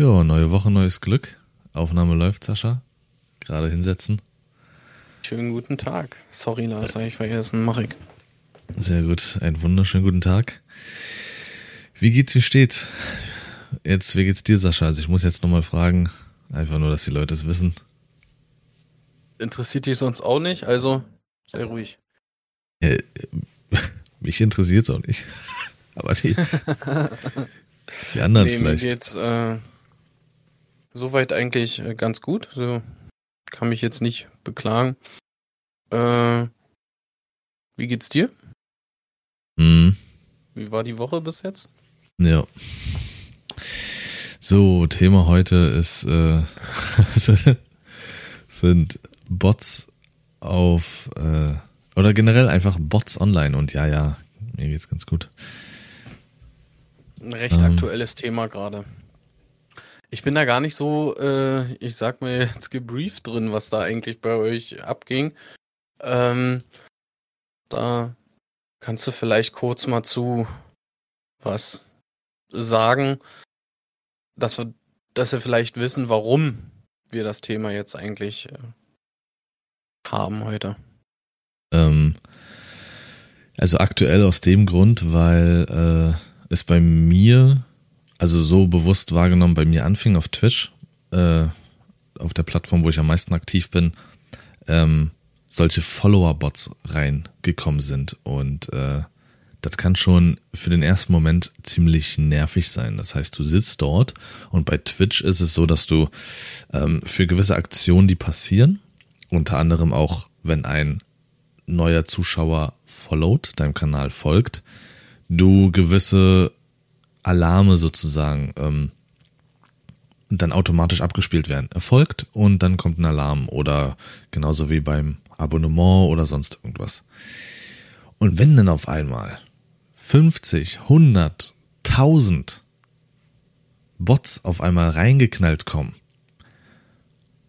Ja, neue Woche, neues Glück. Aufnahme läuft, Sascha. Gerade hinsetzen. Schönen guten Tag. Sorry, Lars, habe ich vergessen. Mach ich. Sehr gut. Einen wunderschönen guten Tag. Wie geht's, wie steht's? Jetzt, wie geht's dir, Sascha? Also ich muss jetzt nochmal fragen. Einfach nur, dass die Leute es wissen. Interessiert dich sonst auch nicht, also sei ruhig. Äh, mich interessiert's auch nicht. Aber die, die anderen nee, vielleicht. Mir geht's äh, soweit eigentlich äh, ganz gut. So kann mich jetzt nicht beklagen. Äh, wie geht's dir? Mhm. Wie war die Woche bis jetzt? Ja. So, Thema heute ist äh, sind Bots auf äh, oder generell einfach Bots online und ja, ja, mir geht's ganz gut. Ein recht Ähm. aktuelles Thema gerade. Ich bin da gar nicht so, äh, ich sag mal jetzt gebrieft drin, was da eigentlich bei euch abging. Ähm, da kannst du vielleicht kurz mal zu was sagen, dass wir, dass wir vielleicht wissen, warum wir das Thema jetzt eigentlich äh, haben heute. Ähm, also aktuell aus dem Grund, weil äh, es bei mir, also so bewusst wahrgenommen, bei mir anfing auf Twitch, äh, auf der Plattform, wo ich am meisten aktiv bin, ähm, solche Follower-Bots reingekommen sind. Und äh, das kann schon für den ersten Moment ziemlich nervig sein. Das heißt, du sitzt dort und bei Twitch ist es so, dass du ähm, für gewisse Aktionen, die passieren, unter anderem auch, wenn ein neuer Zuschauer followt, deinem Kanal folgt, du gewisse Alarme sozusagen ähm, dann automatisch abgespielt werden. Er folgt und dann kommt ein Alarm oder genauso wie beim Abonnement oder sonst irgendwas. Und wenn dann auf einmal 50, 100, 1000 Bots auf einmal reingeknallt kommen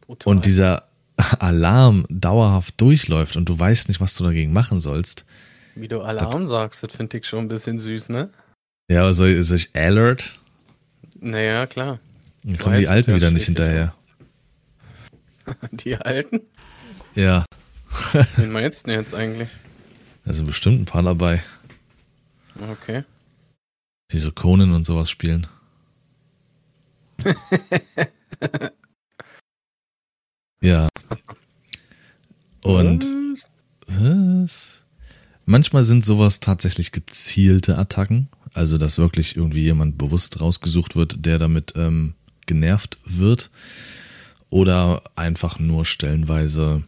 Brutal. und dieser Alarm dauerhaft durchläuft und du weißt nicht, was du dagegen machen sollst, Wie du Alarm sagst, das finde ich schon ein bisschen süß, ne? Ja, soll ich, soll ich Alert? Naja, klar. Dann kommen die Alten wieder nicht hinterher. Die Alten? Ja, Wen meinst du denn jetzt eigentlich? da sind bestimmt ein paar dabei, Okay. die so Conan und sowas spielen. ja. Und was? Manchmal sind sowas tatsächlich gezielte Attacken, also dass wirklich irgendwie jemand bewusst rausgesucht wird, der damit ähm, genervt wird. Oder einfach nur stellenweise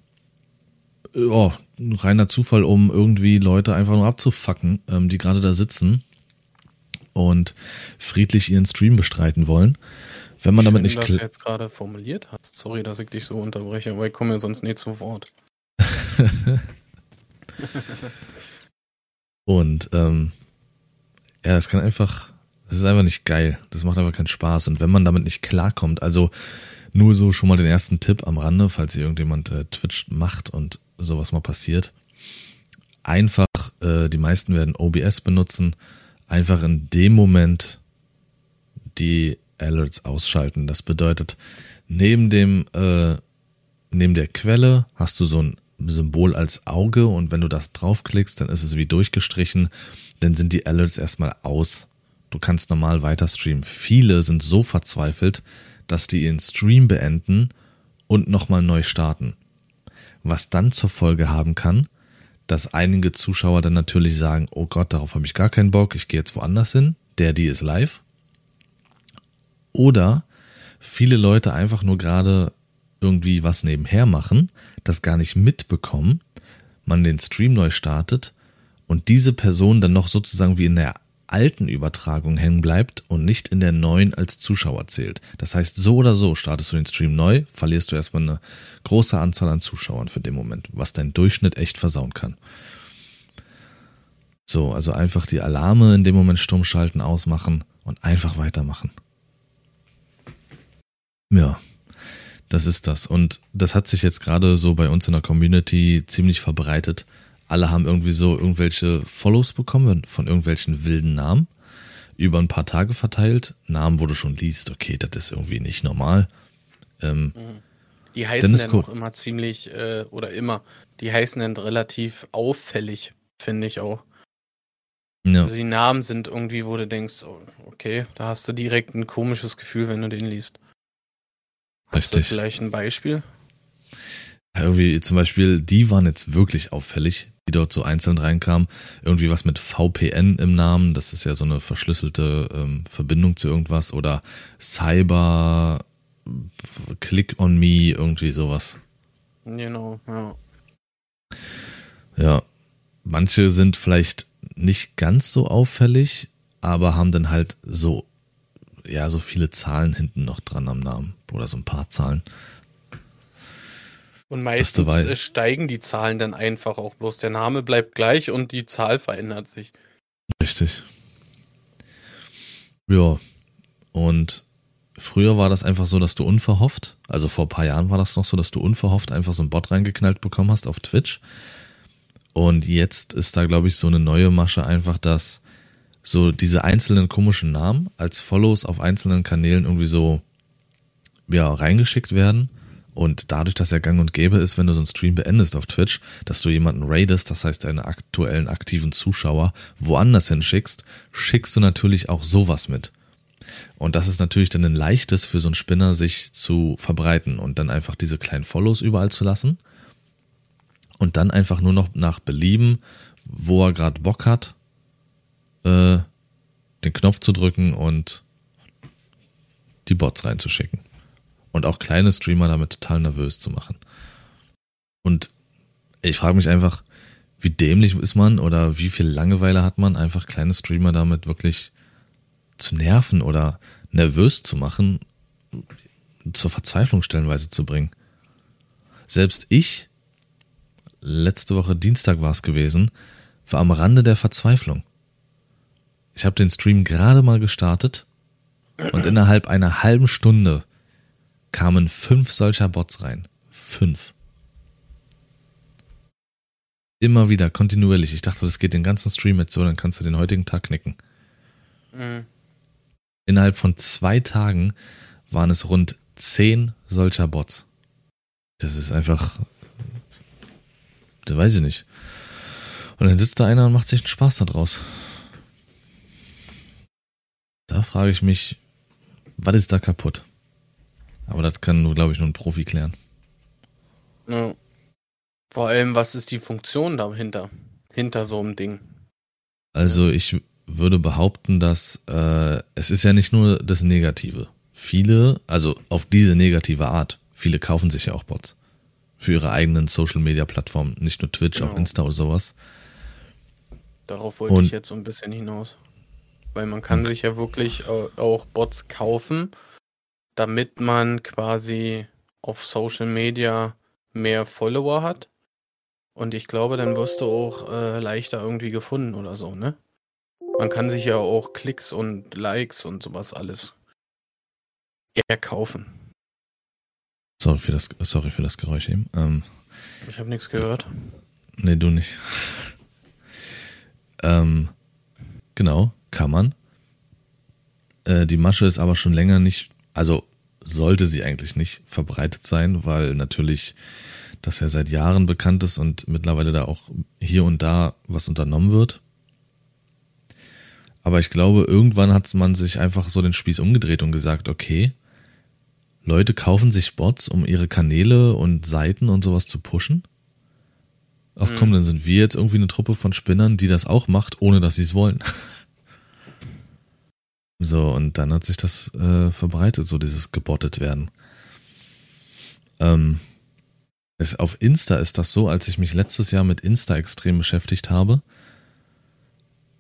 ein reiner Zufall, um irgendwie Leute einfach nur abzufacken, ähm, die gerade da sitzen und friedlich ihren Stream bestreiten wollen. Wenn man damit Schön, nicht dass du jetzt gerade formuliert hast. Sorry, dass ich dich so unterbreche, aber ich komme ja sonst nicht zu Wort. Und ähm, ja, es kann einfach, das ist einfach nicht geil. Das macht einfach keinen Spaß. Und wenn man damit nicht klarkommt, also nur so schon mal den ersten Tipp am Rande, falls ihr irgendjemand äh, Twitch macht und sowas mal passiert. Einfach, äh, die meisten werden OBS benutzen, einfach in dem Moment die Alerts ausschalten. Das bedeutet, neben dem, äh, neben der Quelle hast du so ein Symbol als Auge und wenn du das draufklickst, dann ist es wie durchgestrichen, dann sind die Alerts erstmal aus. Du kannst normal weiter streamen. Viele sind so verzweifelt, dass die ihren Stream beenden und nochmal neu starten. Was dann zur Folge haben kann, dass einige Zuschauer dann natürlich sagen, oh Gott, darauf habe ich gar keinen Bock, ich gehe jetzt woanders hin, der, die ist live. Oder viele Leute einfach nur gerade irgendwie was nebenher machen, das gar nicht mitbekommen, man den Stream neu startet und diese Person dann noch sozusagen wie in der alten Übertragung hängen bleibt und nicht in der neuen als Zuschauer zählt. Das heißt, so oder so startest du den Stream neu, verlierst du erstmal eine große Anzahl an Zuschauern für den Moment, was deinen Durchschnitt echt versauen kann. So, also einfach die Alarme in dem Moment stumm schalten, ausmachen und einfach weitermachen. Ja, das ist das. Und das hat sich jetzt gerade so bei uns in der Community ziemlich verbreitet. Alle haben irgendwie so irgendwelche Follows bekommen von irgendwelchen wilden Namen. über ein paar Tage verteilt. Namen, wo du schon liest, okay, das ist irgendwie nicht normal. Ähm, Die heißen dann auch immer ziemlich, äh, oder immer, die heißen dann relativ auffällig, finde ich auch. Ja. Also die Namen sind irgendwie, wo du denkst, oh, okay, da hast du direkt ein komisches Gefühl, wenn du den liest. Hast Richtig. du vielleicht ein Beispiel? Irgendwie zum Beispiel, die waren jetzt wirklich auffällig, die dort so einzeln reinkamen. Irgendwie was mit VPN im Namen, das ist ja so eine verschlüsselte ähm, Verbindung zu irgendwas. Oder Cyber, Click on Me, irgendwie sowas. Genau, ja. Ja, manche sind vielleicht nicht ganz so auffällig, aber haben dann halt so, ja, so viele Zahlen hinten noch dran am Namen. Oder so ein paar Zahlen. Und meistens äh, steigen die Zahlen dann einfach auch bloß. Der Name bleibt gleich und die Zahl verändert sich. Richtig. Ja. Und früher war das einfach so, dass du unverhofft, also vor ein paar Jahren war das noch so, dass du unverhofft einfach so einen Bot reingeknallt bekommen hast auf Twitch. Und jetzt ist da, glaube ich, so eine neue Masche einfach, dass so diese einzelnen komischen Namen als Follows auf einzelnen Kanälen irgendwie so ja, reingeschickt werden und dadurch, dass er gang und gäbe ist, wenn du so einen Stream beendest auf Twitch, dass du jemanden raidest, das heißt deine aktuellen aktiven Zuschauer woanders hinschickst, schickst du natürlich auch sowas mit. Und das ist natürlich dann ein leichtes für so einen Spinner, sich zu verbreiten und dann einfach diese kleinen Follows überall zu lassen. Und dann einfach nur noch nach Belieben, wo er gerade Bock hat, äh, den Knopf zu drücken und die Bots reinzuschicken und auch kleine Streamer damit total nervös zu machen. Und ich frage mich einfach, wie dämlich ist man oder wie viel Langeweile hat man, einfach kleine Streamer damit wirklich zu nerven oder nervös zu machen, zur Verzweiflung stellenweise zu bringen. Selbst ich, letzte Woche Dienstag war es gewesen, war am Rande der Verzweiflung. Ich habe den Stream gerade mal gestartet und innerhalb einer halben Stunde kamen fünf solcher Bots rein. Fünf. Immer wieder, kontinuierlich. Ich dachte, das geht den ganzen Stream mit so, dann kannst du den heutigen Tag knicken. Mhm. Innerhalb von zwei Tagen waren es rund zehn solcher Bots. Das ist einfach. Das weiß ich nicht. Und dann sitzt da einer und macht sich einen Spaß daraus. Da frage ich mich, was ist da kaputt? Aber das kann nur, glaube ich, nur ein Profi klären. Ja. Vor allem, was ist die Funktion dahinter? Hinter so einem Ding? Also ich würde behaupten, dass äh, es ist ja nicht nur das Negative. Viele, also auf diese negative Art, viele kaufen sich ja auch Bots für ihre eigenen Social Media Plattformen, nicht nur Twitch, genau. auch Insta oder sowas. Darauf wollte Und, ich jetzt so ein bisschen hinaus. Weil man kann sich ja wirklich auch Bots kaufen damit man quasi auf Social Media mehr Follower hat. Und ich glaube, dann wirst du auch äh, leichter irgendwie gefunden oder so, ne? Man kann sich ja auch Klicks und Likes und sowas alles erkaufen. Sorry für das, sorry für das Geräusch eben. Ähm, ich habe nichts gehört. Nee, du nicht. ähm, genau, kann man. Äh, die Masche ist aber schon länger nicht also sollte sie eigentlich nicht verbreitet sein, weil natürlich das ja seit Jahren bekannt ist und mittlerweile da auch hier und da was unternommen wird. Aber ich glaube, irgendwann hat man sich einfach so den Spieß umgedreht und gesagt, okay, Leute kaufen sich Bots, um ihre Kanäle und Seiten und sowas zu pushen. Ach komm, mhm. dann sind wir jetzt irgendwie eine Truppe von Spinnern, die das auch macht, ohne dass sie es wollen. So, und dann hat sich das äh, verbreitet, so dieses gebottet werden. Ähm, es, auf Insta ist das so, als ich mich letztes Jahr mit Insta extrem beschäftigt habe,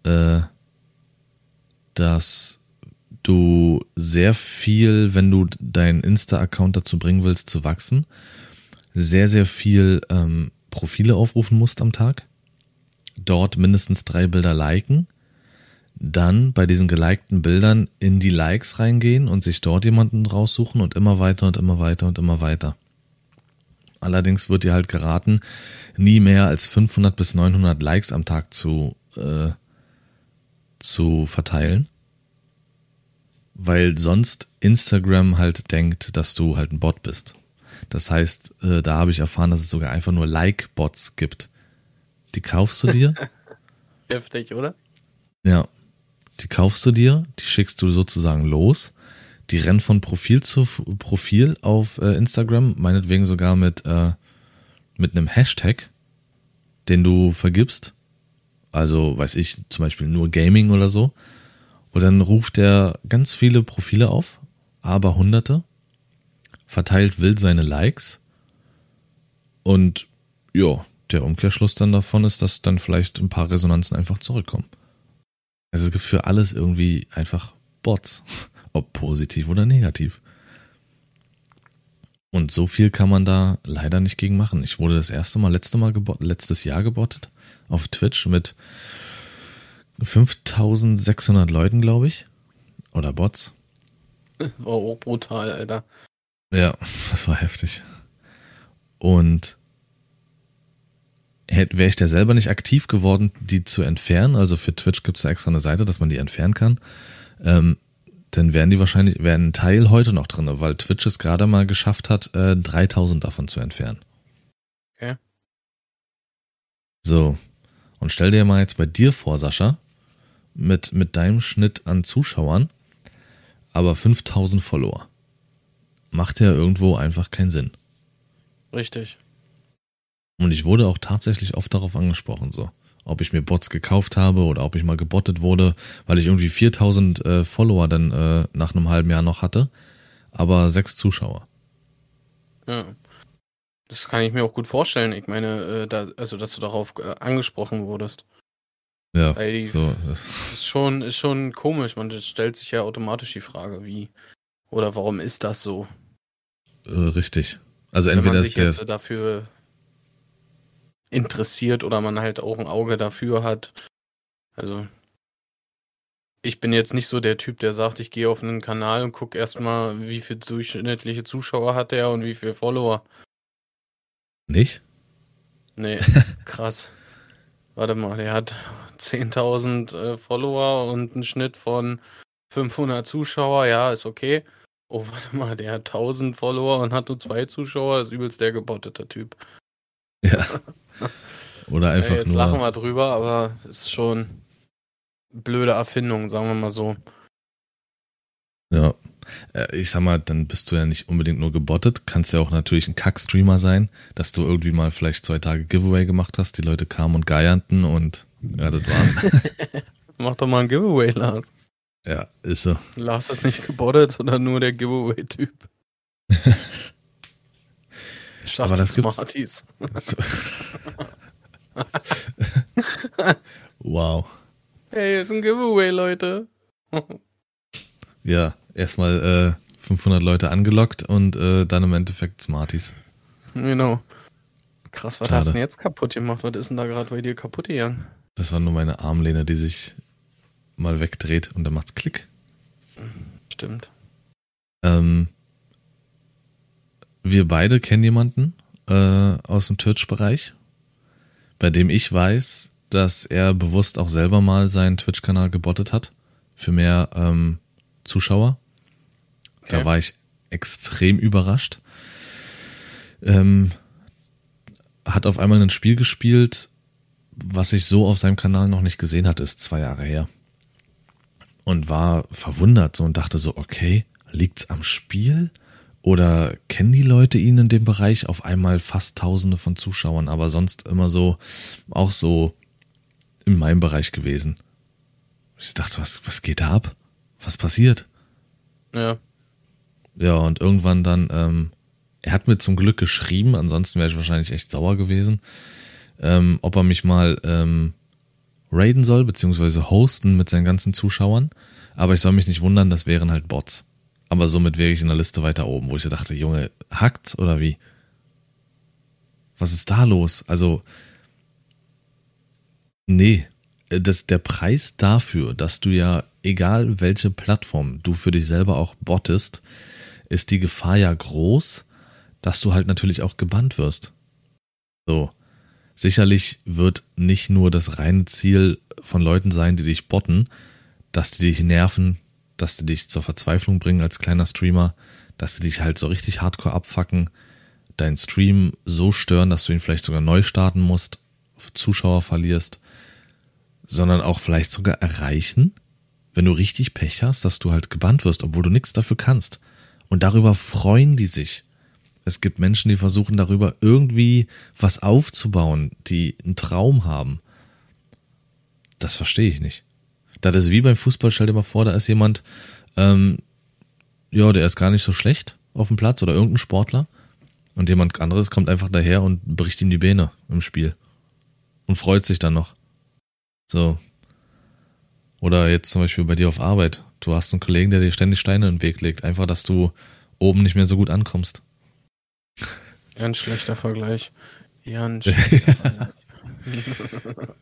äh, dass du sehr viel, wenn du deinen Insta-Account dazu bringen willst zu wachsen, sehr, sehr viel ähm, Profile aufrufen musst am Tag. Dort mindestens drei Bilder liken dann bei diesen gelikten Bildern in die Likes reingehen und sich dort jemanden raussuchen und immer weiter und immer weiter und immer weiter. Allerdings wird dir halt geraten, nie mehr als 500 bis 900 Likes am Tag zu, äh, zu verteilen. weil sonst Instagram halt denkt, dass du halt ein Bot bist. Das heißt, äh, da habe ich erfahren, dass es sogar einfach nur Like-Bots gibt. Die kaufst du dir. Heftig, oder? Ja. Die kaufst du dir, die schickst du sozusagen los. Die rennen von Profil zu Profil auf äh, Instagram, meinetwegen sogar mit, äh, mit einem Hashtag, den du vergibst. Also, weiß ich, zum Beispiel nur Gaming oder so. Und dann ruft er ganz viele Profile auf, aber hunderte, verteilt wild seine Likes und ja, der Umkehrschluss dann davon ist, dass dann vielleicht ein paar Resonanzen einfach zurückkommen. Also es gibt für alles irgendwie einfach Bots, ob positiv oder negativ. Und so viel kann man da leider nicht gegen machen. Ich wurde das erste Mal, letzte Mal gebot, letztes Jahr gebottet auf Twitch mit 5600 Leuten, glaube ich. Oder Bots. War auch brutal, Alter. Ja, das war heftig. Und wäre ich da selber nicht aktiv geworden, die zu entfernen, also für Twitch gibt es extra eine Seite, dass man die entfernen kann, ähm, dann wären die wahrscheinlich, wären ein Teil heute noch drin, weil Twitch es gerade mal geschafft hat, äh, 3000 davon zu entfernen. Okay. So. Und stell dir mal jetzt bei dir vor, Sascha, mit, mit deinem Schnitt an Zuschauern, aber 5000 Follower. Macht ja irgendwo einfach keinen Sinn. Richtig. Und ich wurde auch tatsächlich oft darauf angesprochen, so. Ob ich mir Bots gekauft habe oder ob ich mal gebottet wurde, weil ich irgendwie 4000 äh, Follower dann äh, nach einem halben Jahr noch hatte, aber sechs Zuschauer. Ja. Das kann ich mir auch gut vorstellen. Ich meine, äh, da, also, dass du darauf äh, angesprochen wurdest. Ja, Weil die, so. Das, ist schon, ist schon komisch. Man stellt sich ja automatisch die Frage, wie oder warum ist das so? äh, richtig. Also Wenn entweder man ist sich der, jetzt dafür interessiert oder man halt auch ein Auge dafür hat. Also ich bin jetzt nicht so der Typ, der sagt, ich gehe auf einen Kanal und gucke erstmal, wie viel durchschnittliche Zuschauer hat er und wie viel Follower. nicht? Nee, krass. Warte mal, der hat 10.000 äh, Follower und einen Schnitt von 500 Zuschauer. Ja, ist okay. Oh, warte mal, der hat 1000 Follower und hat nur zwei Zuschauer. Ist übelst der gebottete Typ. Ja. Oder einfach ja, jetzt nur. lachen wir drüber, aber ist schon blöde Erfindung, sagen wir mal so. Ja. Äh, Ich sag mal, dann bist du ja nicht unbedingt nur gebottet. Kannst ja auch natürlich ein Kack-Streamer sein, dass du irgendwie mal vielleicht zwei Tage Giveaway gemacht hast. Die Leute kamen und geierten und ja, das waren. Mach doch mal ein Giveaway, Lars. ja, ist so. Lars ist nicht gebottet, sondern nur der Giveaway-Typ. Aber das gibt's- Smarties. so. wow. Hey, ist ein Giveaway, Leute. Ja, erstmal äh, 500 Leute angelockt und äh, dann im Endeffekt Smarties. genau. Krass, was Schade. hast du denn jetzt kaputt gemacht? Was ist denn da gerade bei dir kaputt gegangen? Das war nur meine Armlehne, die sich mal wegdreht und dann macht's Klick. Stimmt. Ähm, wir beide kennen jemanden äh, aus dem Twitch-Bereich, bei dem ich weiß, dass er bewusst auch selber mal seinen Twitch-Kanal gebottet hat für mehr ähm, Zuschauer. Da Okay. war ich extrem überrascht. Ähm, hat auf einmal ein Spiel gespielt, was ich so auf seinem Kanal noch nicht gesehen hatte, ist zwei Jahre her. Und war verwundert so und dachte so, okay, liegt's am Spiel? Oder kennen die Leute ihn in dem Bereich? Auf einmal fast tausende von Zuschauern, aber sonst immer so, auch so in meinem Bereich gewesen. Ich dachte, was, was geht da ab? Was passiert? Ja. Ja, und irgendwann dann, ähm, er hat mir zum Glück geschrieben, ansonsten wäre ich wahrscheinlich echt sauer gewesen, ähm, ob er mich mal ähm, raiden soll, beziehungsweise hosten mit seinen ganzen Zuschauern. Aber ich soll mich nicht wundern, das wären halt Bots. Aber somit wäre ich in der Liste weiter oben, wo ich dachte, Junge, hackt oder wie? Was ist da los? Also, nee, äh, das, der Preis dafür, dass du ja, egal welche Plattform du für dich selber auch bottest, ist die Gefahr ja groß, dass du halt natürlich auch gebannt wirst. So. Sicherlich wird nicht nur das reine Ziel von Leuten sein, die dich botten, dass die dich nerven, dass die dich zur Verzweiflung bringen als kleiner Streamer, dass die dich halt so richtig hardcore abfacken, deinen Stream so stören, dass du ihn vielleicht sogar neu starten musst, Zuschauer verlierst, sondern auch vielleicht sogar erreichen, wenn du richtig Pech hast, dass du halt gebannt wirst, obwohl du nichts dafür kannst. Und darüber freuen die sich. Es gibt Menschen, die versuchen darüber irgendwie was aufzubauen, die einen Traum haben. Das verstehe ich nicht. Das ist wie beim Fußball, stell dir mal vor, da ist jemand, ähm, ja, der ist gar nicht so schlecht auf dem Platz oder irgendein Sportler und jemand anderes kommt einfach daher und bricht ihm die Beine im Spiel und freut sich dann noch. So. Oder jetzt zum Beispiel bei dir auf Arbeit. Du hast einen Kollegen, der dir ständig Steine in den Weg legt, einfach, dass du oben nicht mehr so gut ankommst. Ganz schlechter Vergleich. Ganz schlechter Vergleich.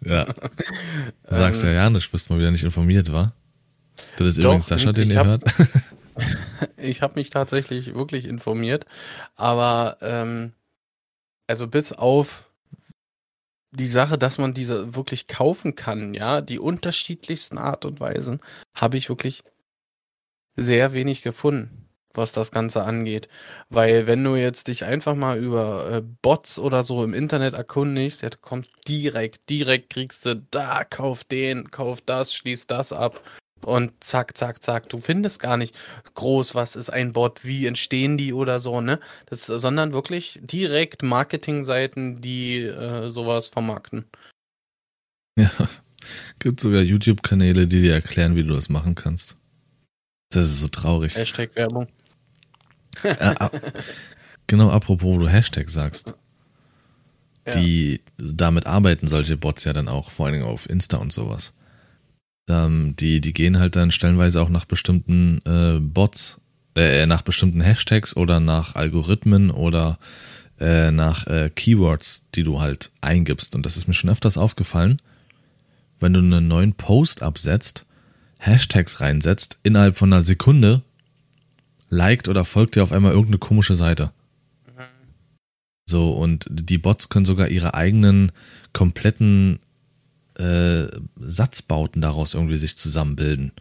Ja. Du sagst ähm, ja ja nicht, bist mal wieder nicht informiert, war? Das ist doch, übrigens Sascha, den ihr hab, hört. ich habe mich tatsächlich wirklich informiert, aber ähm, also bis auf die Sache, dass man diese wirklich kaufen kann, ja, die unterschiedlichsten Art und Weisen, habe ich wirklich sehr wenig gefunden, was das Ganze angeht. Weil wenn du jetzt dich einfach mal über äh, Bots oder so im Internet erkundigst, ja, kommt direkt, direkt kriegst du da, kauf den, kauf das, schließ das ab und zack, zack, zack. Du findest gar nicht groß, was ist ein Bot, wie entstehen die oder so, ne? Das, sondern wirklich direkt Marketingseiten, die äh, sowas vermarkten. Ja, gibt sogar YouTube-Kanäle, die dir erklären, wie du das machen kannst. Das ist so traurig. Hashtag Werbung. Äh, genau, apropos, wo du Hashtag sagst. Ja. Die damit arbeiten solche Bots ja dann auch, vor allen Dingen auf Insta und sowas. Ähm, die, die gehen halt dann stellenweise auch nach bestimmten äh, Bots, äh, nach bestimmten Hashtags oder nach Algorithmen oder äh, nach äh, Keywords, die du halt eingibst. Und das ist mir schon öfters aufgefallen, wenn du einen neuen Post absetzt, Hashtags reinsetzt, innerhalb von einer Sekunde liked oder folgt dir auf einmal irgendeine komische Seite. So, und die Bots können sogar ihre eigenen kompletten äh, Satzbauten daraus irgendwie sich zusammenbilden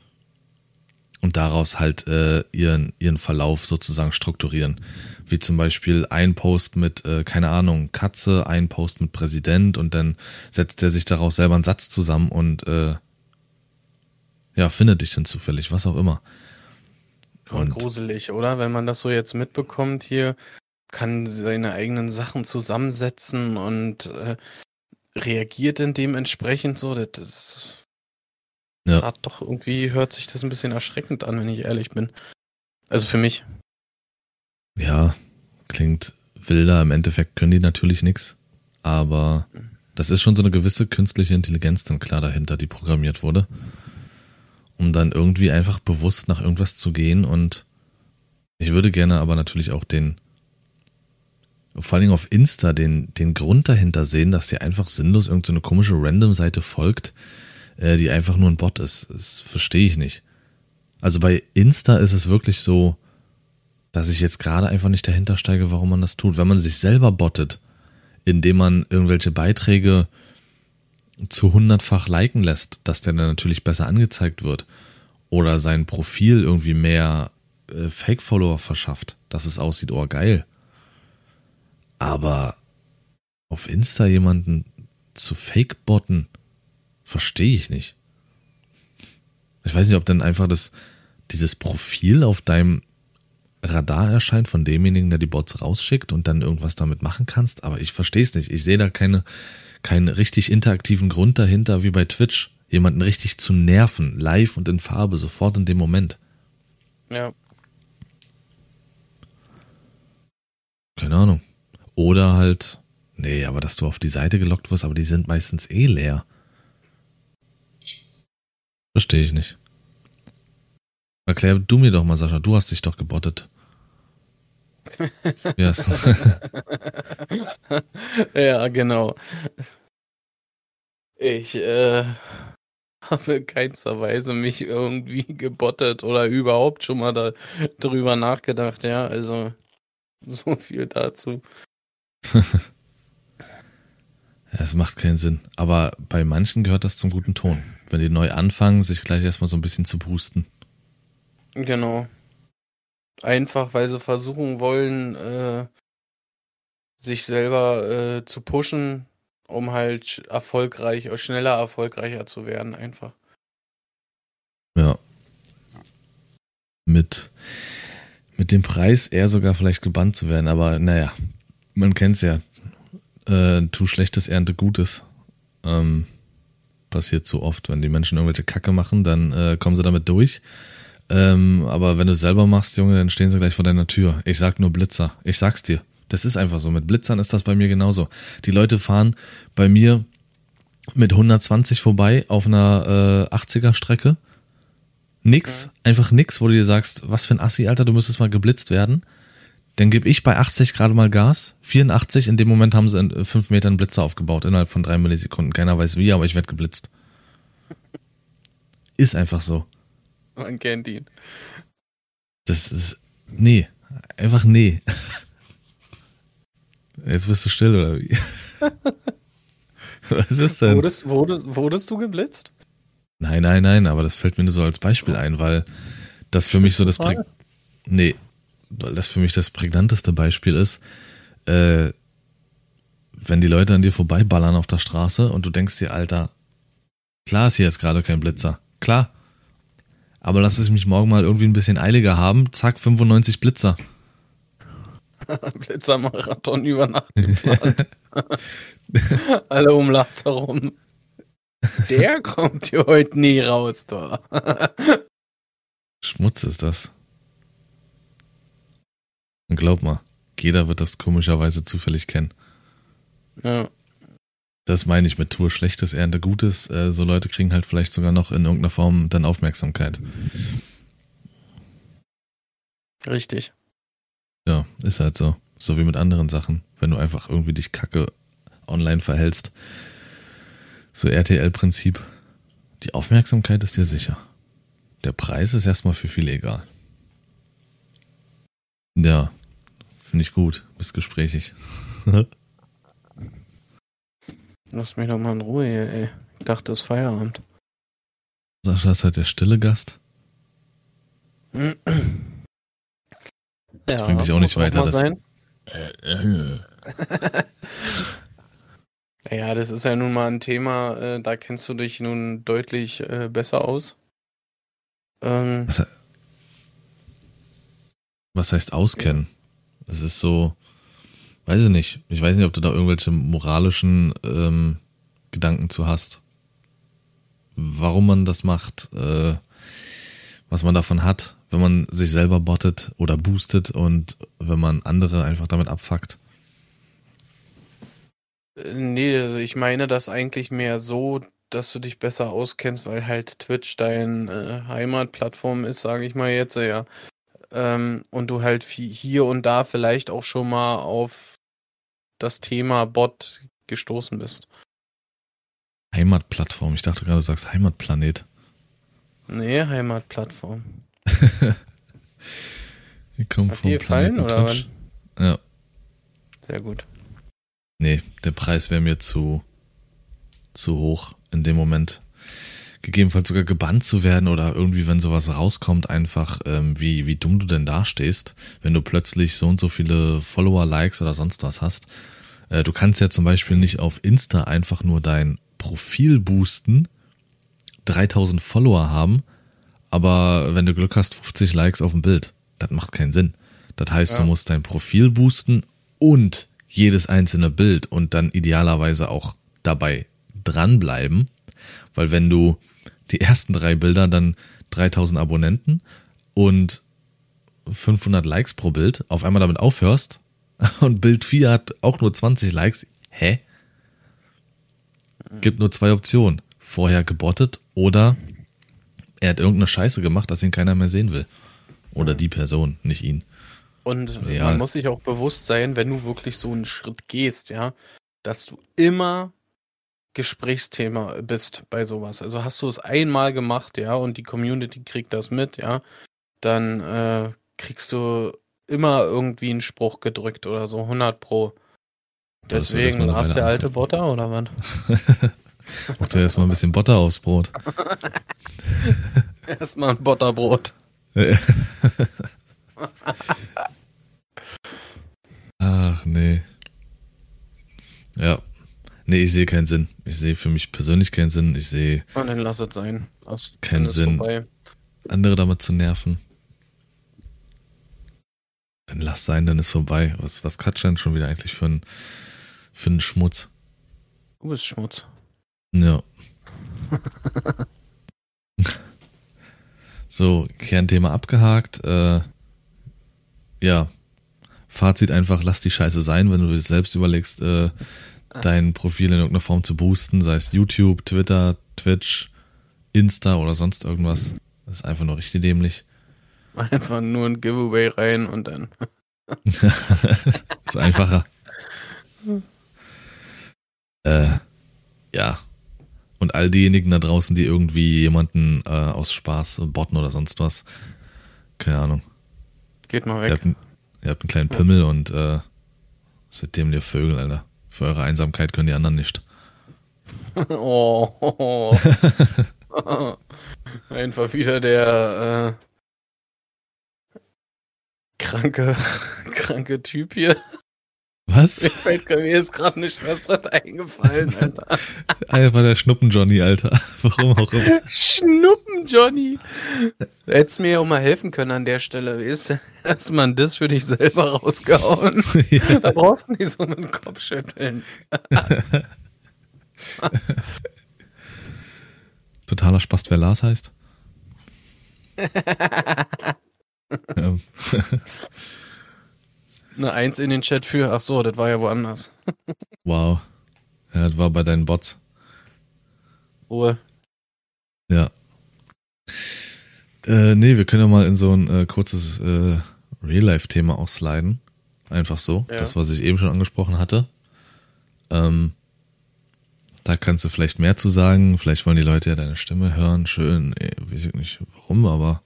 und daraus halt äh, ihren, ihren Verlauf sozusagen strukturieren. Wie zum Beispiel ein Post mit, äh, keine Ahnung, Katze, ein Post mit Präsident und dann setzt er sich daraus selber einen Satz zusammen und äh, ja, findet dich dann zufällig, was auch immer. Und gruselig, oder? Wenn man das so jetzt mitbekommt hier, kann seine eigenen Sachen zusammensetzen und äh, reagiert denn dementsprechend so? Das ist ja. Grad doch irgendwie hört sich das ein bisschen erschreckend an, wenn ich ehrlich bin. Also für mich. Ja, klingt wilder. Im Endeffekt können die natürlich nichts. Aber das ist schon so eine gewisse künstliche Intelligenz dann klar dahinter, die programmiert wurde. Um dann irgendwie einfach bewusst nach irgendwas zu gehen und ich würde gerne aber natürlich auch den vor Dingen auf Insta den, den Grund dahinter sehen, dass dir einfach sinnlos irgendeine so komische Random-Seite folgt, äh, die einfach nur ein Bot ist. Das verstehe ich nicht. Also bei Insta ist es wirklich so, dass ich jetzt gerade einfach nicht dahinter steige, warum man das tut. Wenn man sich selber bottet, indem man irgendwelche Beiträge zu hundertfach liken lässt, dass der dann natürlich besser angezeigt wird oder sein Profil irgendwie mehr äh, Fake-Follower verschafft, dass es aussieht, oh geil, aber auf Insta jemanden zu fake-botten, verstehe ich nicht. Ich weiß nicht, ob dann einfach das, dieses Profil auf deinem Radar erscheint von demjenigen, der die Bots rausschickt und dann irgendwas damit machen kannst, aber ich verstehe es nicht. Ich sehe da keine, keinen richtig interaktiven Grund dahinter, wie bei Twitch, jemanden richtig zu nerven, live und in Farbe, sofort in dem Moment. Ja. Keine Ahnung. Oder halt, nee, aber dass du auf die Seite gelockt wirst, aber die sind meistens eh leer. Verstehe ich nicht. Erklär du mir doch mal, Sascha, du hast dich doch gebottet. Yes. ja, genau. Ich äh, habe keinster Weise mich irgendwie gebottet oder überhaupt schon mal da drüber nachgedacht, ja. Also so viel dazu. Es macht keinen Sinn. Aber bei manchen gehört das zum guten Ton. Wenn die neu anfangen, sich gleich erstmal so ein bisschen zu boosten. Genau. Einfach, weil sie versuchen wollen, äh, sich selber äh, zu pushen, um halt erfolgreich, schneller erfolgreicher zu werden, einfach. Ja. Mit, mit dem Preis eher sogar vielleicht gebannt zu werden, aber naja, man kennt's ja. Äh, tu Schlechtes, ernte Gutes. Ähm, passiert so oft, wenn die Menschen irgendwelche Kacke machen, dann äh, kommen sie damit durch. Ähm, aber wenn du es selber machst, Junge, dann stehen sie gleich vor deiner Tür. Ich sag nur Blitzer. Ich sag's dir. Das ist einfach so. Mit Blitzern ist das bei mir genauso. Die Leute fahren bei mir mit 120 vorbei auf einer äh, 80er Strecke. Nix, ja. einfach nix, wo du dir sagst, was für ein Assi, Alter, du müsstest mal geblitzt werden. Dann gebe ich bei 80 gerade mal Gas, 84, in dem Moment haben sie in 5 Metern Blitzer aufgebaut, innerhalb von 3 Millisekunden. Keiner weiß wie, aber ich werde geblitzt. Ist einfach so. Man kennt ihn. Das ist, nee, einfach nee. Jetzt bist du still, oder wie? Was ist denn? Wurdest, wurdest, wurdest du geblitzt? Nein, nein, nein, aber das fällt mir nur so als Beispiel ein, weil das für mich so das Prä nee, weil das für mich das prägnanteste Beispiel ist, äh, wenn die Leute an dir vorbeiballern auf der Straße und du denkst dir, Alter, klar ist hier jetzt gerade kein Blitzer, klar, aber lass es mich morgen mal irgendwie ein bisschen eiliger haben, zack, 95 Blitzer. Blitzermarathon über Nacht geplant. Alle um Lars herum. Der kommt hier heute nie raus, da. Schmutz ist das. Und glaub mal, jeder wird das komischerweise zufällig kennen. Ja. Das meine ich mit Tour Schlechtes, Ernte Gutes. Äh, so Leute kriegen halt vielleicht sogar noch in irgendeiner Form dann Aufmerksamkeit. Richtig. Ja, ist halt so. So wie mit anderen Sachen. Wenn du einfach irgendwie dich kacke online verhältst. So RTL-Prinzip. Die Aufmerksamkeit ist dir sicher. Der Preis ist erstmal für viele egal. Ja, finde ich gut. Bist gesprächig. Lass mich doch mal in Ruhe hier, ey. Ich dachte, es ist Feierabend. Sascha ist halt der stille Gast. Das ja, bringt dich auch nicht weiter. Auch das ja, das ist ja nun mal ein Thema, äh, da kennst du dich nun deutlich äh, besser aus. Ähm, was, was, heißt auskennen? Es ja. ist so, weiß ich nicht. Ich weiß nicht, ob du da irgendwelche moralischen ähm, Gedanken zu hast. Warum man das macht, äh, was man davon hat, wenn man sich selber bottet oder boostet und wenn man andere einfach damit abfuckt? Nee, also ich meine das eigentlich mehr so, dass du dich besser auskennst, weil halt Twitch dein äh, Heimatplattform ist, sage ich mal jetzt, ja. Ähm, und du halt hier und da vielleicht auch schon mal auf das Thema Bot gestoßen bist. Heimatplattform, ich dachte gerade, du sagst Heimatplanet. Nee, Heimatplattform. Wir kommen vom gefallen, oder wann? Ja. Sehr gut. Nee, der Preis wäre mir zu, zu hoch in dem Moment. Gegebenenfalls sogar gebannt zu werden oder irgendwie, wenn sowas rauskommt, einfach, ähm, wie, wie dumm du denn dastehst, wenn du plötzlich so und so viele Follower, Likes oder sonst was hast. Äh, du kannst ja zum Beispiel nicht auf Insta einfach nur dein Profil boosten, 3000 Follower haben, aber wenn du Glück hast, 50 Likes auf dem Bild. Das macht keinen Sinn. Das heißt, ja. du musst dein Profil boosten und jedes einzelne Bild und dann idealerweise auch dabei dranbleiben. Weil wenn du die ersten drei Bilder dann 3000 Abonnenten und 500 Likes pro Bild auf einmal damit aufhörst und Bild 4 hat auch nur 20 Likes, hä? Gibt nur zwei Optionen. Vorher gebottet oder er hat irgendeine Scheiße gemacht, dass ihn keiner mehr sehen will. Oder die Person, nicht ihn. Und ja. man muss sich auch bewusst sein, wenn du wirklich so einen Schritt gehst, ja, dass du immer Gesprächsthema bist bei sowas. Also hast du es einmal gemacht, ja, und die Community kriegt das mit, ja, dann äh, kriegst du immer irgendwie einen Spruch gedrückt oder so, 100 pro. Deswegen, hast du der alte Botter oder was? Macht ja erstmal ein bisschen Butter aufs Brot. erstmal ein Butterbrot. Ach, nee. Ja. Nee, ich sehe keinen Sinn. Ich sehe für mich persönlich keinen Sinn. Ich sehe. Und dann lass es sein. Aus, keinen Sinn. Vorbei. Andere damit zu nerven. Dann lass sein, dann ist vorbei. Was, was quatscht denn schon wieder eigentlich für ein, für einen Schmutz? Du bist Schmutz. Ja. so, Kernthema abgehakt. Äh, ja. Fazit einfach, lass die Scheiße sein, wenn du dir selbst überlegst, äh, dein Profil in irgendeiner Form zu boosten, sei es YouTube, Twitter, Twitch, Insta oder sonst irgendwas. Das ist einfach nur richtig dämlich. Einfach nur ein Giveaway rein und dann. ist einfacher. äh, ja. Und all diejenigen da draußen, die irgendwie jemanden äh, aus Spaß botten oder sonst was, keine Ahnung. Geht mal weg. Ihr habt, einen, ihr habt einen kleinen Pimmel und äh, seitdem ihr Vögel, Alter. Für eure Einsamkeit können die anderen nicht. oh. Einfach wieder der äh, kranke, kranke Typ hier. Was? Mir, fällt, mir ist gerade nicht was eingefallen, Alter. Einfach der Schnuppen-Johnny, Alter. Warum auch immer. Schnuppen-Johnny. Du hättest mir ja auch mal helfen können an der Stelle. Ist erstmal das für dich selber rausgehauen. Ja. Da brauchst du nicht so mit dem Kopf schütteln. Totaler Spaß, wer Lars heißt. Eine Eins in den Chat für, ach so, das war ja woanders. wow. Ja, das war bei deinen Bots. Ruhe. Ja. Äh, nee, wir können ja mal in so ein äh, kurzes äh, Real-Life-Thema auch sliden. Einfach so. Ja. Das, was ich eben schon angesprochen hatte. Ähm, da kannst du vielleicht mehr zu sagen. Vielleicht wollen die Leute ja deine Stimme hören. Schön. Ich weiß nicht warum, aber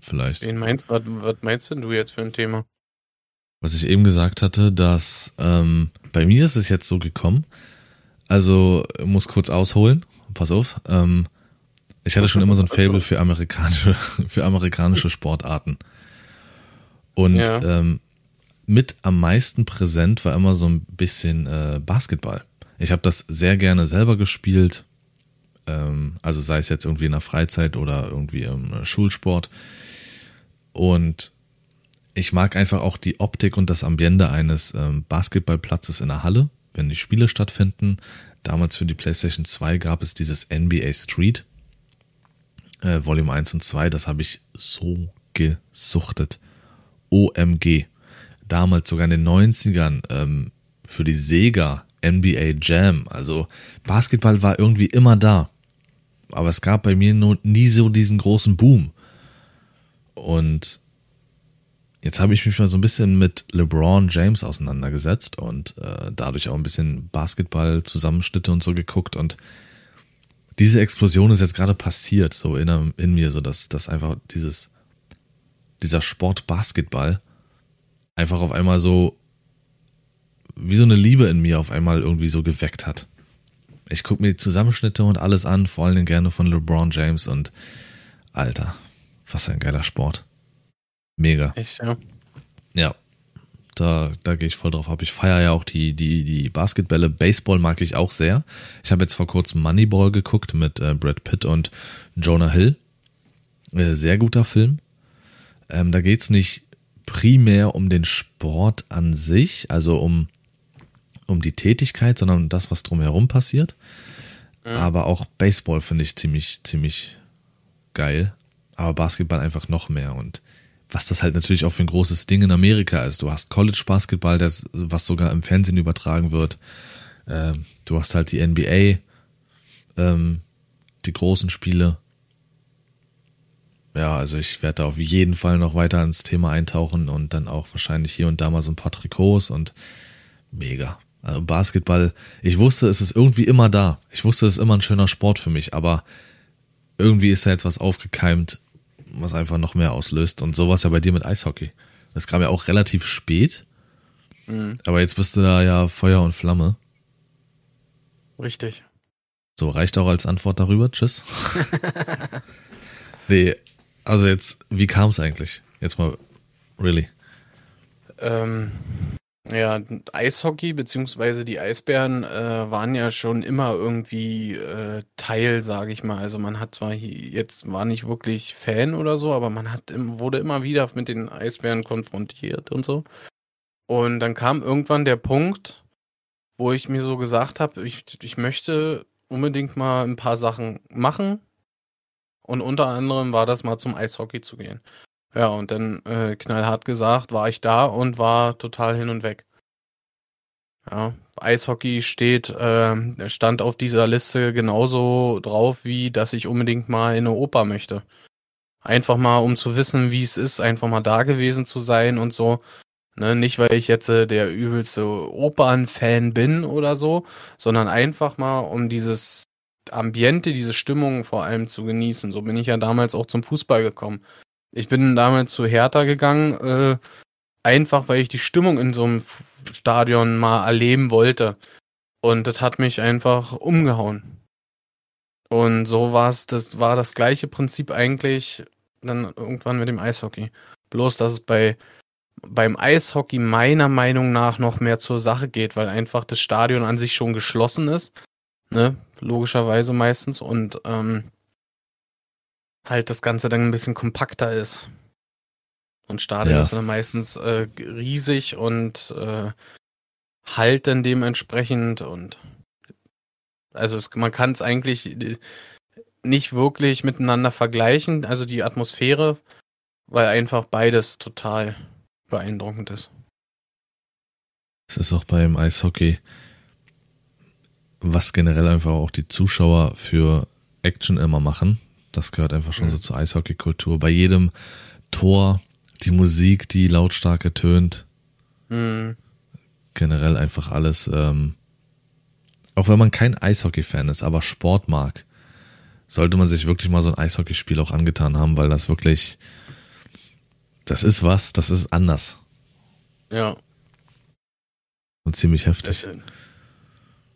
vielleicht. Wen meinst, was, was meinst denn du jetzt für ein Thema? Was ich eben gesagt hatte, dass ähm, bei mir ist es jetzt so gekommen. Also muss kurz ausholen. Pass auf. Ähm, ich hatte schon immer so ein Fable für amerikanische, für amerikanische Sportarten. Und ja. ähm, mit am meisten präsent war immer so ein bisschen äh, Basketball. Ich habe das sehr gerne selber gespielt. Ähm, also sei es jetzt irgendwie in der Freizeit oder irgendwie im äh, Schulsport. Und ich mag einfach auch die Optik und das Ambiente eines ähm, Basketballplatzes in der Halle, wenn die Spiele stattfinden. Damals für die PlayStation 2 gab es dieses NBA Street, äh, Volume 1 und 2. Das habe ich so gesuchtet. OMG. Damals sogar in den 90ern ähm, für die Sega NBA Jam. Also Basketball war irgendwie immer da. Aber es gab bei mir nur nie so diesen großen Boom. Und jetzt habe ich mich mal so ein bisschen mit LeBron James auseinandergesetzt und äh, dadurch auch ein bisschen Basketball-Zusammenschnitte und so geguckt. Und diese Explosion ist jetzt gerade passiert, so in, in mir, so dass, dass einfach dieses, dieser Sport Basketball einfach auf einmal so wie so eine Liebe in mir auf einmal irgendwie so geweckt hat. Ich gucke mir die Zusammenschnitte und alles an, vor allem gerne von LeBron James und Alter, was ein geiler Sport. Mega. Echt, ja. Ja. Da, da gehe ich voll drauf ab. Ich feiere ja auch die, die, die Basketbälle. Baseball mag ich auch sehr. Ich habe jetzt vor kurzem Moneyball geguckt mit äh, Brad Pitt und Jonah Hill. Äh, sehr guter Film. Ähm, da geht es nicht primär um den Sport an sich, also um um die Tätigkeit, sondern um das, was drumherum passiert. Mhm. Aber auch Baseball finde ich ziemlich, ziemlich geil. Aber Basketball einfach noch mehr. Und was das halt natürlich auch für ein großes Ding in Amerika ist. Du hast College Basketball, das, was sogar im Fernsehen übertragen wird. Ähm, du hast halt die NBA, ähm, die großen Spiele. Ja, also ich werde da auf jeden Fall noch weiter ins Thema eintauchen und dann auch wahrscheinlich hier und da mal so ein paar Trikots und mega. Also Basketball, ich wusste, es ist irgendwie immer da. Ich wusste, es ist immer ein schöner Sport für mich, aber irgendwie ist da jetzt was aufgekeimt, was einfach noch mehr auslöst. Und sowas ja bei dir mit Eishockey. Das kam ja auch relativ spät. Mhm. Aber jetzt bist du da ja Feuer und Flamme. Richtig. So, reicht auch als Antwort darüber. Tschüss. nee, Also jetzt, wie kam es eigentlich? Jetzt mal, really. Ähm, ja, Eishockey beziehungsweise die Eisbären äh, waren ja schon immer irgendwie äh, Teil, sage ich mal. Also man hat zwar hier, jetzt war nicht wirklich Fan oder so, aber man hat wurde immer wieder mit den Eisbären konfrontiert und so. Und dann kam irgendwann der Punkt, wo ich mir so gesagt habe, ich, ich möchte unbedingt mal ein paar Sachen machen. Und unter anderem war das mal zum Eishockey zu gehen. Ja, und dann äh, knallhart gesagt, war ich da und war total hin und weg. Ja, Eishockey steht, äh, stand auf dieser Liste genauso drauf, wie dass ich unbedingt mal in eine Oper möchte. Einfach mal, um zu wissen, wie es ist, einfach mal da gewesen zu sein und so. Ne, nicht, weil ich jetzt äh, der übelste Opernfan bin oder so, sondern einfach mal, um dieses Ambiente, diese Stimmung vor allem zu genießen. So bin ich ja damals auch zum Fußball gekommen. Ich bin damals zu Hertha gegangen, äh, einfach weil ich die Stimmung in so einem Stadion mal erleben wollte. Und das hat mich einfach umgehauen. Und so war es, das war das gleiche Prinzip eigentlich dann irgendwann mit dem Eishockey. Bloß, dass es bei beim Eishockey meiner Meinung nach noch mehr zur Sache geht, weil einfach das Stadion an sich schon geschlossen ist, ne, logischerweise meistens und ähm, halt das Ganze dann ein bisschen kompakter ist. Und Stadion ja. ist dann meistens äh, riesig und äh, halt dann dementsprechend und also es, man kann es eigentlich nicht wirklich miteinander vergleichen, also die Atmosphäre, weil einfach beides total beeindruckend ist. Es ist auch beim Eishockey, was generell einfach auch die Zuschauer für Action immer machen. Das gehört einfach schon mhm. so zur Eishockey-Kultur. Bei jedem Tor die Musik, die lautstark ertönt. Mhm. Generell einfach alles. Ähm, auch wenn man kein Eishockey-Fan ist, aber Sport mag, sollte man sich wirklich mal so ein Eishockeyspiel auch angetan haben, weil das wirklich das ist was, das ist anders. Ja. Und ziemlich heftig.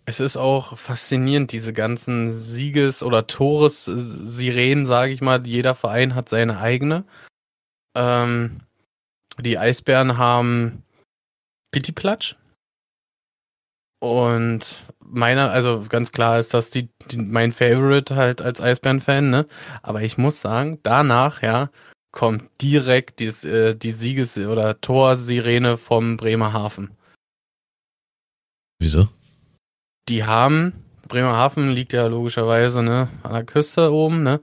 Es ist auch faszinierend, diese ganzen Sieges- oder Tores-Sirenen, sage ich mal. Jeder Verein hat seine eigene. Ähm, die Eisbären haben Pittiplatsch. Und meiner, also ganz klar ist das die, die mein Favorite halt als Eisbären-Fan, ne? Aber ich muss sagen, danach, ja, kommt direkt die, äh, die Sieges- oder Torsirene vom Bremerhaven. Wieso? Die haben, Bremerhaven liegt ja logischerweise ne, an der Küste oben, ne?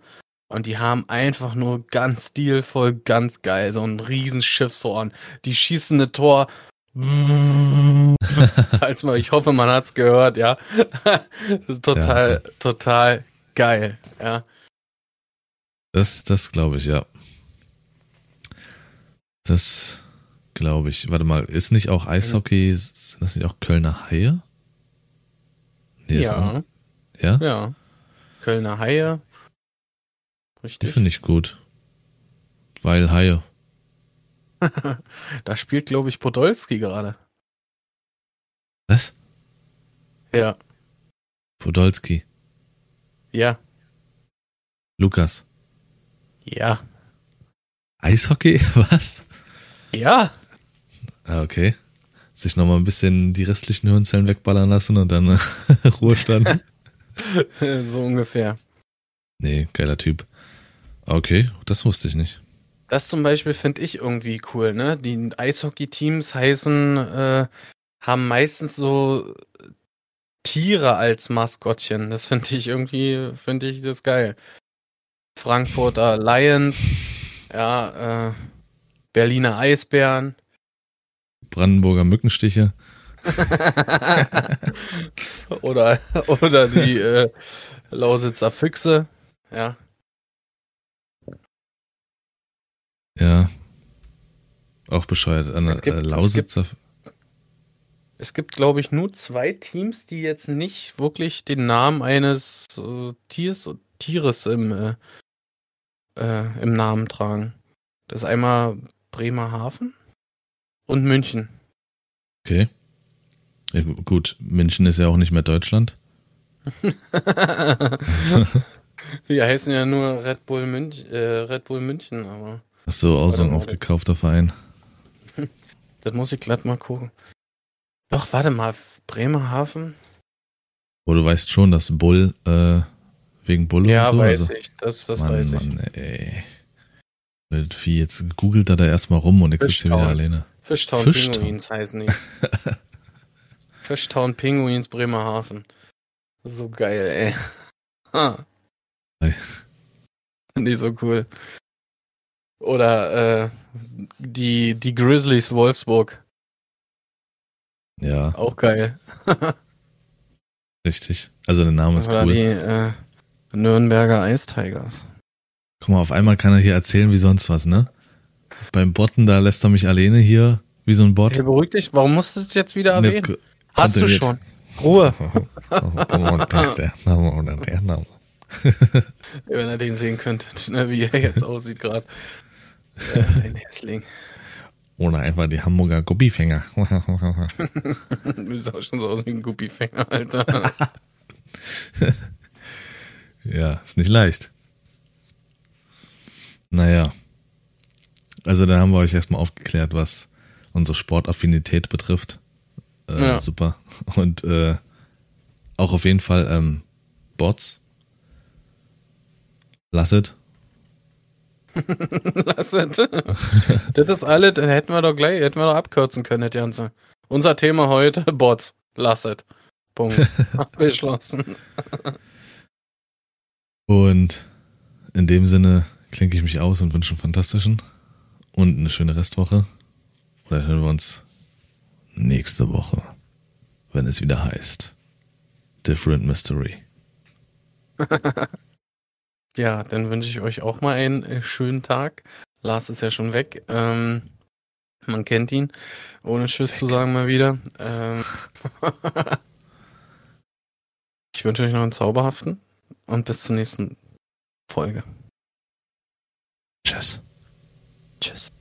Und die haben einfach nur ganz stilvoll, ganz geil, so ein riesen Schiffshorn. Die schießen Tor. Falls mal, ich hoffe, man hat's gehört, ja. das ist total, ja. total geil, ja. Das, das glaube ich, ja. Das glaube ich. Warte mal, ist nicht auch Eishockey, sind das nicht auch Kölner Haie? Nee, ja. ja. Ja. Kölner Haie. Richtig. Die finde ich gut. Weil Haie. da spielt, glaube ich, Podolski gerade. Was? Ja. Podolski. Ja. Lukas. Ja. Eishockey? Was? Ja. Ah, okay. Sich nochmal ein bisschen die restlichen Hirnzellen wegballern lassen und dann Ruhestand. so ungefähr. Nee, geiler Typ. Okay, das wusste ich nicht. Das zum Beispiel finde ich irgendwie cool, ne? Die Eishockey-Teams heißen, äh, haben meistens so Tiere als Maskottchen. Das finde ich irgendwie, finde ich das geil. Frankfurter Lions, ja, äh, Berliner Eisbären. Brandenburger Mückenstiche. oder, oder die äh, Lausitzer Füchse. Ja. Ja. Auch bescheuert. An, gibt, äh, Lausitzer. Es gibt, es gibt glaube ich, nur zwei Teams, die jetzt nicht wirklich den Namen eines äh, Tiers, Tieres im, äh, äh im Namen tragen. Das ist einmal Bremerhaven und München. Okay. Ja, gut, München ist ja auch nicht mehr Deutschland. Wir heißen ja nur Red Bull, Münch, äh, Red Bull München, aber. Ach so, auch so ein aufgekaufter Verein. Das muss ich glatt mal gucken. Doch, warte mal, Bremerhaven? Wo du weißt schon, dass Bull, äh, wegen Bull Ja, und so. weiß also, ich. Das, das Mann, weiß ich. Mann, ey. Jetzt googelt er da erstmal rum und hier wieder alleine. Fishtown, Fishtown. Pinguins heißen die. Fishtown Pinguins Bremerhaven. So geil, ey. Ha. Ei. Nicht so cool. Oder äh, die, die Grizzlies Wolfsburg. Ja, Auch geil. richtig. Also der Name ist Oder cool. die äh, Nürnberger Ice Tigers. Guck mal, auf einmal kann er hier erzählen wie sonst was, ne? Beim Botten, da lässt er mich alleine hier, wie so ein Bot. Hey, beruhig dich, warum musst du das jetzt wieder erwähnen? ko- Hast du schon. Ruhe. Wenn ihr den sehen könntet, ne, wie er jetzt aussieht gerade. Äh, ein Hässling. Oder einfach die Hamburger Guppifänger. Du sah schon so aus wie ein Guppifänger, Alter. ja, ist nicht leicht. Naja. Also dann haben wir euch erstmal aufgeklärt, was unsere Sportaffinität betrifft. Äh, Ja. Super. Und äh, auch auf jeden Fall ähm, Bots. Lasset. Lass es. Das ist alles, dann hätten wir doch gleich, hätten wir doch abkürzen können, das Ganze. Unser Thema heute, Bots. Lass es. Punkt. Abgeschlossen. Und in dem Sinne klinke ich mich aus und wünsche einen fantastischen und eine schöne Restwoche. Oder hören wir uns nächste Woche, wenn es wieder heißt Different Mystery. Ja, dann wünsche ich euch auch mal einen äh, schönen Tag. Lars ist ja schon weg. Ähm, man kennt ihn. Ohne Tschüss zu sagen mal wieder. Ähm, ich wünsche euch noch einen zauberhaften und bis zur nächsten Folge. Tschüss. Tschüss.